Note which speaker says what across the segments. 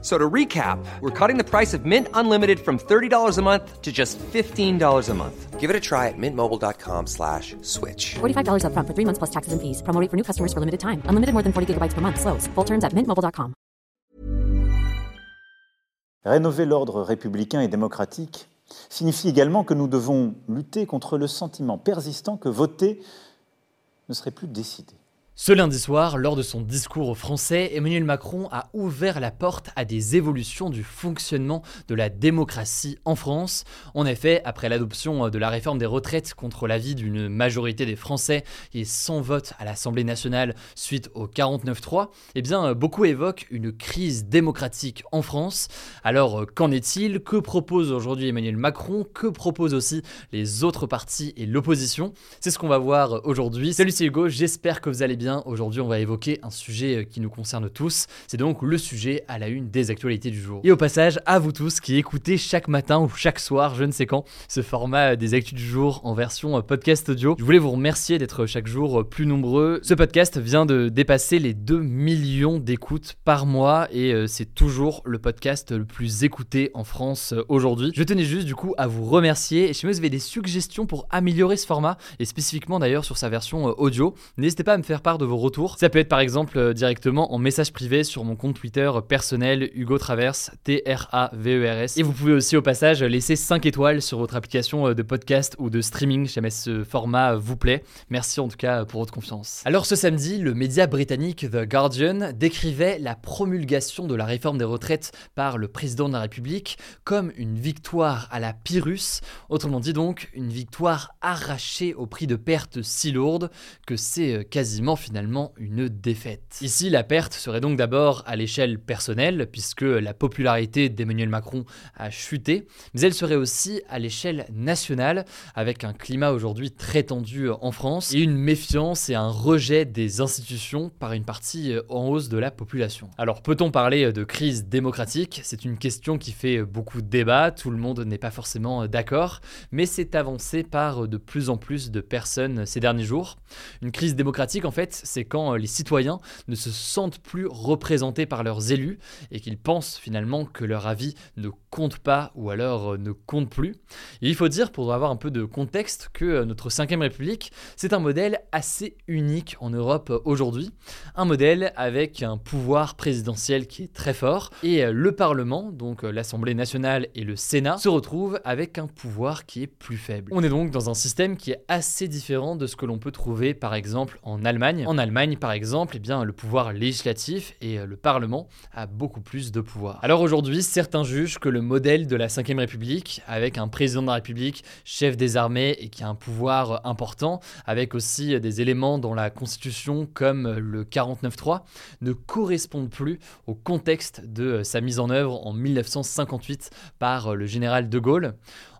Speaker 1: So to recap, we're cutting the price of Mint Unlimited from $30 a month to just $15 a month.
Speaker 2: Give it a try at mintmobile.com slash switch.
Speaker 3: $45 upfront for three months plus taxes and fees. Promo rate for new customers for limited time. Unlimited more than 40 gigabytes per month. Slows. Full terms at mintmobile.com.
Speaker 4: Rénover l'ordre républicain et démocratique signifie également que nous devons lutter contre le sentiment persistant que voter ne serait plus décidé.
Speaker 5: Ce lundi soir, lors de son discours aux Français, Emmanuel Macron a ouvert la porte à des évolutions du fonctionnement de la démocratie en France. En effet, après l'adoption de la réforme des retraites contre l'avis d'une majorité des Français et sans vote à l'Assemblée nationale suite au 49-3, eh bien, beaucoup évoquent une crise démocratique en France. Alors, qu'en est-il? Que propose aujourd'hui Emmanuel Macron? Que proposent aussi les autres partis et l'opposition? C'est ce qu'on va voir aujourd'hui. Salut, c'est Hugo, j'espère que vous allez bien aujourd'hui on va évoquer un sujet euh, qui nous concerne tous, c'est donc le sujet à la une des actualités du jour. Et au passage, à vous tous qui écoutez chaque matin ou chaque soir, je ne sais quand, ce format euh, des actus du jour en version euh, podcast audio, je voulais vous remercier d'être chaque jour plus nombreux. Ce podcast vient de dépasser les 2 millions d'écoutes par mois et c'est toujours le podcast le plus écouté en France aujourd'hui. Je tenais juste du coup à vous remercier et si vous avez des suggestions pour améliorer ce format et spécifiquement d'ailleurs sur sa version audio, n'hésitez pas à me faire part de vos retours. Ça peut être par exemple euh, directement en message privé sur mon compte Twitter personnel Hugo Traverse, T-R-A-V-E-R-S. Et vous pouvez aussi au passage laisser 5 étoiles sur votre application euh, de podcast ou de streaming jamais ce format vous plaît. Merci en tout cas pour votre confiance. Alors ce samedi, le média britannique The Guardian décrivait la promulgation de la réforme des retraites par le président de la République comme une victoire à la Pyrrhus, autrement dit donc une victoire arrachée au prix de pertes si lourdes que c'est euh, quasiment finalement une défaite. Ici, la perte serait donc d'abord à l'échelle personnelle, puisque la popularité d'Emmanuel Macron a chuté, mais elle serait aussi à l'échelle nationale, avec un climat aujourd'hui très tendu en France, et une méfiance et un rejet des institutions par une partie en hausse de la population. Alors peut-on parler de crise démocratique? C'est une question qui fait beaucoup de débats, tout le monde n'est pas forcément d'accord, mais c'est avancé par de plus en plus de personnes ces derniers jours. Une crise démocratique, en fait, c'est quand euh, les citoyens ne se sentent plus représentés par leurs élus et qu'ils pensent finalement que leur avis ne compte pas ou alors euh, ne compte plus. Et il faut dire, pour avoir un peu de contexte, que euh, notre 5ème République, c'est un modèle assez unique en Europe aujourd'hui. Un modèle avec un pouvoir présidentiel qui est très fort et le Parlement, donc l'Assemblée nationale et le Sénat, se retrouvent avec un pouvoir qui est plus faible. On est donc dans un système qui est assez différent de ce que l'on peut trouver par exemple en Allemagne. En Allemagne, par exemple, eh le pouvoir législatif et euh, le Parlement a beaucoup plus de pouvoir. Alors aujourd'hui, certains jugent que le modèle de la 5ème République, avec un président de la République, chef des armées et qui a un pouvoir important, avec aussi des éléments dans la Constitution comme le 49.3, ne correspondent plus au contexte de sa mise en œuvre en 1958 par le général de Gaulle.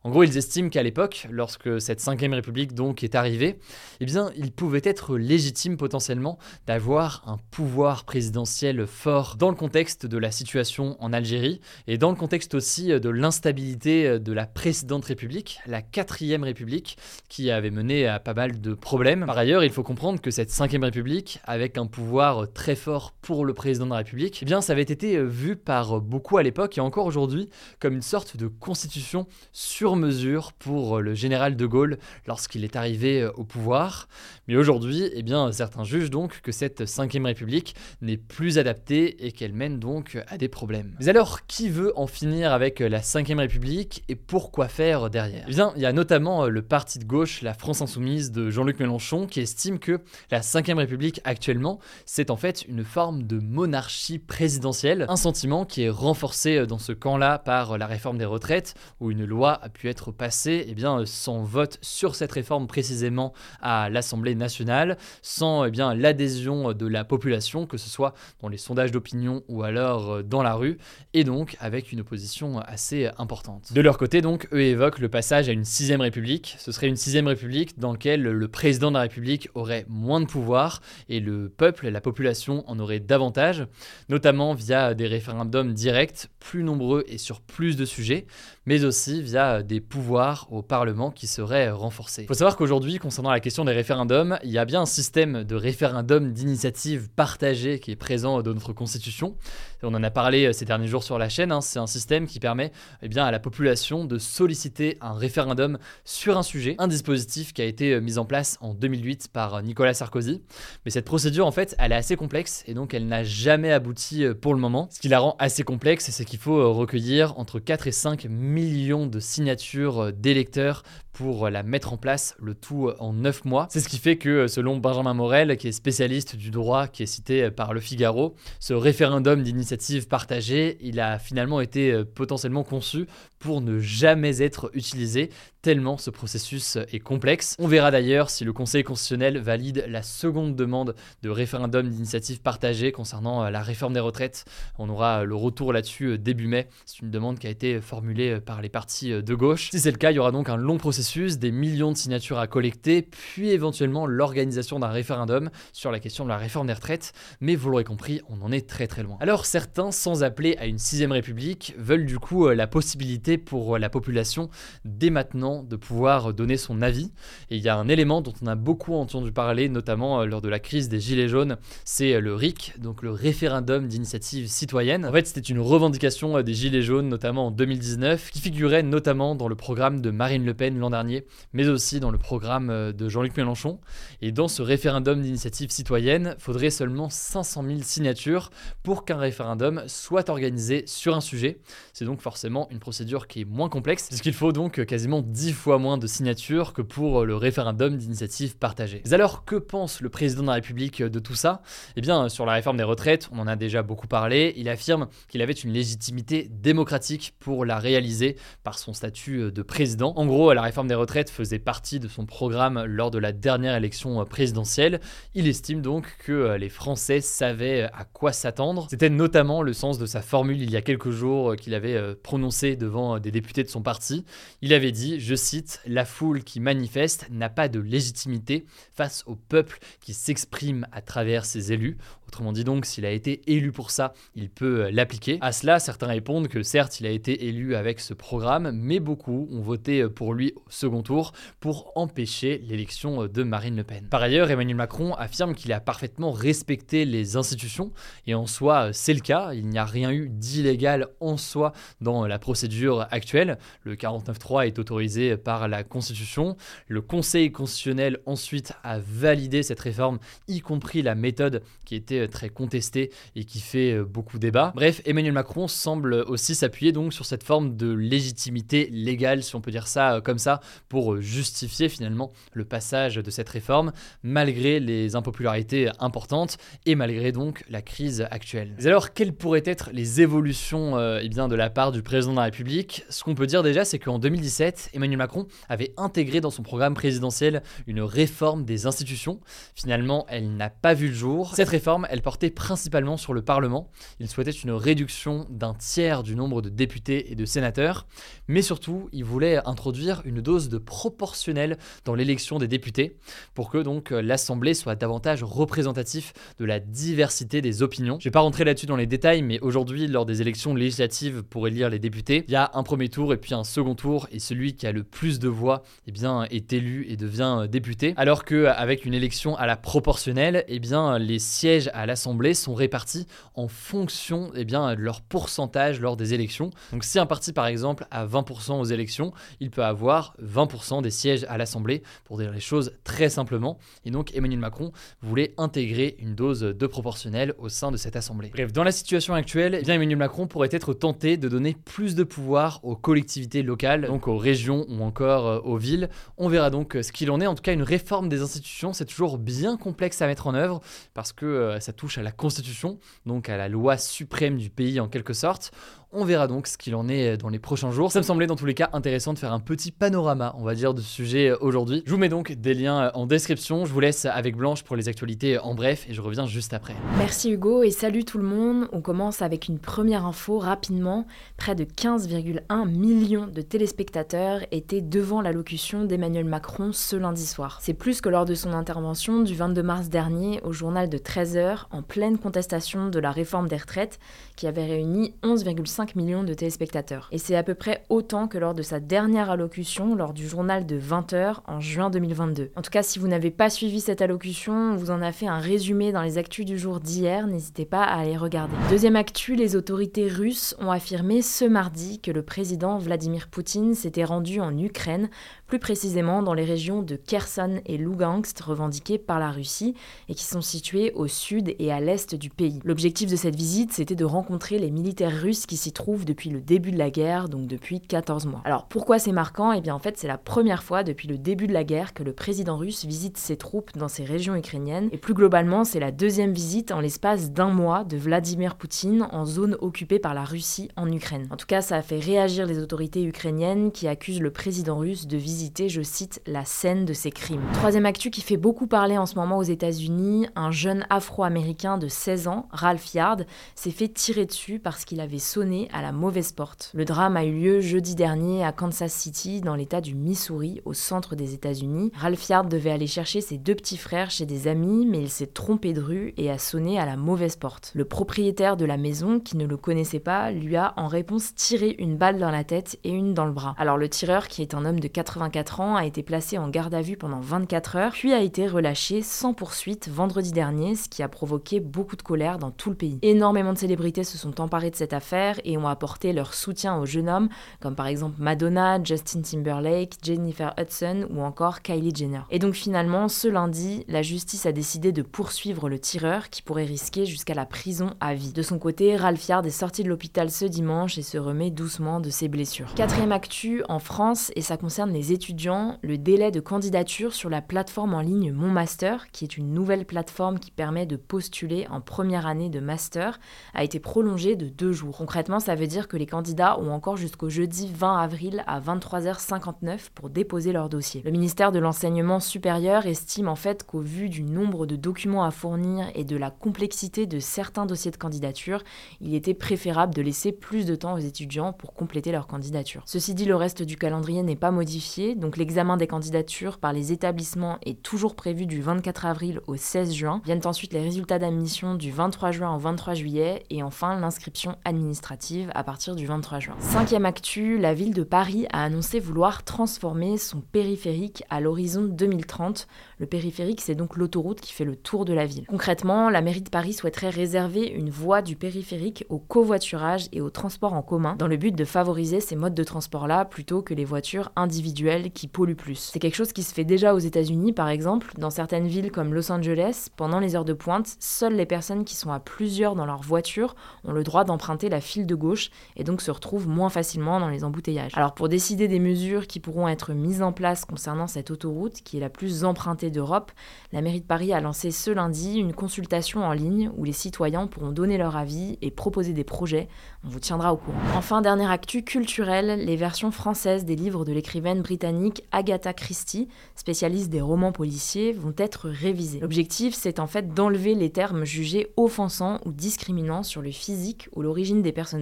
Speaker 5: En gros, ils estiment qu'à l'époque, lorsque cette 5ème République donc est arrivée, eh bien, il pouvait être légitime potentiellement d'avoir un pouvoir présidentiel fort dans le contexte de la situation en Algérie et dans le contexte aussi de l'instabilité de la précédente République, la 4ème République, qui avait mené à pas mal de problèmes. Par ailleurs, il faut comprendre que cette 5ème République, avec un pouvoir très fort pour le président de la République, eh bien, ça avait été vu par beaucoup à l'époque et encore aujourd'hui comme une sorte de constitution sur mesure pour euh, le général de Gaulle lorsqu'il est arrivé euh, au pouvoir. Mais aujourd'hui, eh bien, certains jugent donc que cette 5ème République n'est plus adaptée et qu'elle mène donc à des problèmes. Mais alors, qui veut en finir avec la 5ème République et pourquoi faire derrière? Eh bien, il y a notamment euh, le parti de gauche, la France Insoumise de Jean-Luc Mélenchon, qui estime que la 5ème République actuellement, c'est en fait une forme de monarchie présidentielle, un sentiment qui est renforcé dans ce camp-là par la réforme des retraites, où une loi a pu être passé eh bien, sans vote sur cette réforme précisément à l'Assemblée nationale, sans eh bien, l'adhésion de la population, que ce soit dans les sondages d'opinion ou alors euh, dans la rue, et donc avec une opposition assez importante. De leur côté, donc, eux évoquent le passage à une sixième république. Ce serait une sixième république dans laquelle le président de la République aurait moins de pouvoir et le peuple, la population en aurait davantage, notamment via des référendums directs, plus nombreux et sur plus de sujets, mais aussi via des pouvoirs au Parlement qui seraient renforcés. Il faut savoir qu'aujourd'hui, concernant la question des référendums, il y a bien un système de référendum d'initiative partagée qui est présent dans notre Constitution. On en a parlé ces derniers jours sur la chaîne, hein. c'est un système qui permet eh bien, à la population de solliciter un référendum sur un sujet, un dispositif qui a été mis en place en 2008 par Nicolas Sarkozy. Mais cette procédure, en fait, elle est assez complexe et donc elle n'a jamais abouti pour le moment. Ce qui la rend assez complexe, c'est qu'il faut recueillir entre 4 et 5 millions de signatures d'électeurs pour la mettre en place, le tout en 9 mois. C'est ce qui fait que, selon Benjamin Morel, qui est spécialiste du droit, qui est cité par Le Figaro, ce référendum d'initiative partagée, il a finalement été potentiellement conçu pour ne jamais être utilisé, tellement ce processus est complexe. On verra d'ailleurs si le Conseil constitutionnel valide la seconde demande de référendum d'initiative partagée concernant la réforme des retraites. On aura le retour là-dessus début mai. C'est une demande qui a été formulée par les partis de gauche. Si c'est le cas, il y aura donc un long processus des millions de signatures à collecter, puis éventuellement l'organisation d'un référendum sur la question de la réforme des retraites, mais vous l'aurez compris, on en est très très loin. Alors certains, sans appeler à une sixième république, veulent du coup euh, la possibilité pour euh, la population dès maintenant de pouvoir donner son avis. Et il y a un élément dont on a beaucoup entendu parler, notamment euh, lors de la crise des Gilets jaunes, c'est le RIC, donc le référendum d'initiative citoyenne. En fait, c'était une revendication des Gilets jaunes, notamment en 2019, qui figurait notamment dans le programme de Marine Le Pen dernier mais aussi dans le programme euh, de Jean-Luc Mélenchon. Et dans ce référendum d'initiative citoyenne, faudrait seulement 500 000 signatures pour qu'un référendum soit organisé sur un sujet. C'est donc forcément une procédure qui est moins complexe, puisqu'il faut donc quasiment 10 fois moins de signatures que pour le référendum d'initiative partagée. Mais alors, que pense le président de la République de tout ça? Eh bien, sur la réforme des retraites, on en a déjà beaucoup parlé, il affirme qu'il avait une légitimité démocratique pour la réaliser par son statut de président. En gros, la réforme des retraites faisait partie de son programme lors de la dernière élection présidentielle. Il estime donc que euh, les Français savaient à quoi s'attendre. C'était notamment le sens de sa formule il y a quelques jours euh, qu'il avait euh, prononcée devant des députés de son parti. Il avait dit, je cite, La foule qui manifeste n'a pas de légitimité face au peuple qui s'exprime à travers ses élus. Autrement dit donc, s'il a été élu pour ça, il peut l'appliquer. À cela, certains répondent que certes, il a été élu avec ce programme, mais beaucoup ont voté pour lui au second tour pour empêcher l'élection de Marine Le Pen. Par ailleurs, Emmanuel Macron affirme qu'il a parfaitement respecté les institutions, et en soi, c'est le cas. Il n'y a rien eu d'illégal en soi dans la procédure actuelle. Le 49.3 est autorisé par la Constitution. Le Conseil constitutionnel ensuite a validé cette réforme, y compris la méthode qui était très contestée et qui fait beaucoup débat. Bref, Emmanuel Macron semble aussi s'appuyer donc sur cette forme de légitimité légale, si on peut dire ça comme ça, pour justifier finalement le passage de cette réforme, malgré les impopularités importantes et malgré donc la crise actuelle. Mais alors, quelles pourraient être les évolutions euh, eh bien, de la part du président de la République? Ce qu'on peut dire déjà, c'est qu'en 2017, Emmanuel Macron avait intégré dans son programme présidentiel une réforme des institutions. Finalement, elle n'a pas vu le jour. Cette réforme, elle portait principalement sur le Parlement. Il souhaitait une réduction d'un tiers du nombre de députés et de sénateurs, mais surtout, il voulait introduire une dose de proportionnelle dans l'élection des députés pour que donc l'Assemblée soit davantage représentatif de la diversité des opinions. Je vais pas rentrer là-dessus dans les détails, mais aujourd'hui, lors des élections législatives pour élire les députés, il y a un premier tour et puis un second tour, et celui qui a le plus de voix eh bien, est élu et devient député. Alors qu'avec une élection à la proportionnelle, eh bien, les sièges à l'Assemblée sont répartis en fonction eh bien, de leur pourcentage lors des élections. Donc si un parti par exemple a 20% aux élections, il peut avoir 20% des sièges à l'Assemblée, pour dire les choses très simplement. Et donc Emmanuel Macron voulait intégrer une dose de proportionnel au sein de cette Assemblée. Bref, dans la situation actuelle, eh Emmanuel Macron pourrait être tenté de donner plus de pouvoir aux collectivités locales, donc aux régions ou encore euh, aux villes. On verra donc euh, ce qu'il en est. En tout cas, une réforme des institutions, c'est toujours bien complexe à mettre en œuvre parce que euh, ça touche à la Constitution, donc à la loi suprême du pays en quelque sorte. On verra donc ce qu'il en est dans les prochains jours. Ça me semblait dans tous les cas intéressant de faire un petit panorama, on va dire, de ce sujet aujourd'hui. Je vous mets donc des liens en description. Je vous laisse avec Blanche pour les actualités en bref et je reviens juste après.
Speaker 6: Merci Hugo et salut tout le monde. On commence avec une première info rapidement. Près de 15,1 millions de téléspectateurs étaient devant l'allocution d'Emmanuel Macron ce lundi soir. C'est plus que lors de son intervention du 22 mars dernier au journal de 13h en pleine contestation de la réforme des retraites qui avait réuni 11,5 millions de téléspectateurs. Et c'est à peu près autant que lors de sa dernière allocution lors du journal de 20h en juin 2022. En tout cas, si vous n'avez pas suivi cette allocution, on vous en a fait un résumé dans les actus du jour d'hier, n'hésitez pas à aller regarder. Deuxième actu, les autorités russes ont affirmé ce mardi que le président Vladimir Poutine s'était rendu en Ukraine plus précisément dans les régions de Kherson et Lugansk revendiquées par la Russie et qui sont situées au sud et à l'est du pays. L'objectif de cette visite, c'était de rencontrer les militaires russes qui s'y trouvent depuis le début de la guerre, donc depuis 14 mois. Alors pourquoi c'est marquant? Eh bien en fait c'est la première fois depuis le début de la guerre que le président russe visite ses troupes dans ces régions ukrainiennes et plus globalement c'est la deuxième visite en l'espace d'un mois de Vladimir Poutine en zone occupée par la Russie en Ukraine. En tout cas ça a fait réagir les autorités ukrainiennes qui accusent le président russe de visiter je cite, la scène de ces crimes. Troisième actu qui fait beaucoup parler en ce moment aux États-Unis, un jeune afro-américain de 16 ans, Ralph Yard, s'est fait tirer dessus parce qu'il avait sonné à la mauvaise porte. Le drame a eu lieu jeudi dernier à Kansas City, dans l'état du Missouri, au centre des États-Unis. Ralph Yard devait aller chercher ses deux petits frères chez des amis, mais il s'est trompé de rue et a sonné à la mauvaise porte. Le propriétaire de la maison, qui ne le connaissait pas, lui a en réponse tiré une balle dans la tête et une dans le bras. Alors le tireur, qui est un homme de 80 ans, a été placé en garde à vue pendant 24 heures, puis a été relâché sans poursuite vendredi dernier, ce qui a provoqué beaucoup de colère dans tout le pays. Énormément de célébrités se sont emparées de cette affaire et ont apporté leur soutien au jeune homme, comme par exemple Madonna, Justin Timberlake, Jennifer Hudson ou encore Kylie Jenner. Et donc finalement, ce lundi, la justice a décidé de poursuivre le tireur qui pourrait risquer jusqu'à la prison à vie. De son côté, Ralph Yard est sorti de l'hôpital ce dimanche et se remet doucement de ses blessures. Quatrième actu en France, et ça concerne les étudiants le délai de candidature sur la plateforme en ligne Mon Master, qui est une nouvelle plateforme qui permet de postuler en première année de master, a été prolongé de deux jours. Concrètement, ça veut dire que les candidats ont encore jusqu'au jeudi 20 avril à 23h59 pour déposer leur dossier. Le ministère de l'Enseignement supérieur estime en fait qu'au vu du nombre de documents à fournir et de la complexité de certains dossiers de candidature, il était préférable de laisser plus de temps aux étudiants pour compléter leur candidature. Ceci dit, le reste du calendrier n'est pas modifié donc l'examen des candidatures par les établissements est toujours prévu du 24 avril au 16 juin. Viennent ensuite les résultats d'admission du 23 juin au 23 juillet et enfin l'inscription administrative à partir du 23 juin. Cinquième actu, la ville de Paris a annoncé vouloir transformer son périphérique à l'horizon 2030. Le périphérique, c'est donc l'autoroute qui fait le tour de la ville. Concrètement, la mairie de Paris souhaiterait réserver une voie du périphérique au covoiturage et au transport en commun dans le but de favoriser ces modes de transport-là plutôt que les voitures individuelles qui pollue plus. C'est quelque chose qui se fait déjà aux États-Unis, par exemple. Dans certaines villes comme Los Angeles, pendant les heures de pointe, seules les personnes qui sont à plusieurs dans leur voiture ont le droit d'emprunter la file de gauche et donc se retrouvent moins facilement dans les embouteillages. Alors pour décider des mesures qui pourront être mises en place concernant cette autoroute, qui est la plus empruntée d'Europe, la mairie de Paris a lancé ce lundi une consultation en ligne où les citoyens pourront donner leur avis et proposer des projets. On vous tiendra au courant. Enfin, dernière actu culturelle, les versions françaises des livres de l'écrivaine britannique Agatha Christie, spécialiste des romans policiers, vont être révisés. L'objectif, c'est en fait d'enlever les termes jugés offensants ou discriminants sur le physique ou l'origine des personnages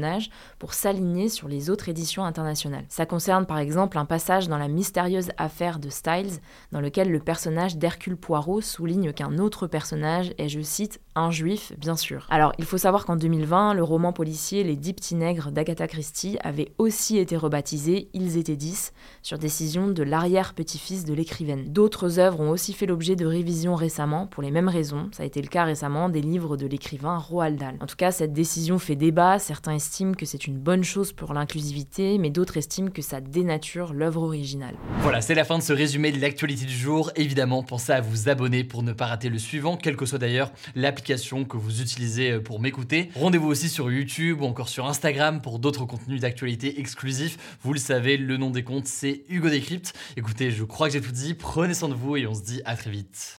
Speaker 6: pour s'aligner sur les autres éditions internationales. Ça concerne par exemple un passage dans la mystérieuse affaire de Styles, dans lequel le personnage d'Hercule Poirot souligne qu'un autre personnage est, je cite, un juif, bien sûr. Alors, il faut savoir qu'en 2020, le roman policier Les Dix Petits Nègres d'Agatha Christie avait aussi été rebaptisé Ils étaient dix, sur décision de l'arrière-petit-fils de l'écrivaine. D'autres œuvres ont aussi fait l'objet de révisions récemment pour les mêmes raisons. Ça a été le cas récemment des livres de l'écrivain Roald Dahl. En tout cas, cette décision fait débat. Certains estiment que c'est une bonne chose pour l'inclusivité, mais d'autres estiment que ça dénature l'œuvre originale.
Speaker 5: Voilà, c'est la fin de ce résumé de l'actualité du jour. Évidemment, pensez à vous abonner pour ne pas rater le suivant, quelle que soit d'ailleurs l'application que vous utilisez euh, pour m'écouter. Rendez-vous aussi sur YouTube ou encore sur Instagram pour d'autres contenus d'actualité exclusifs. Vous le savez, le nom des comptes, c'est Hugo Décrypte Écoutez, je crois que j'ai tout dit. Prenez soin de vous et on se dit à très vite.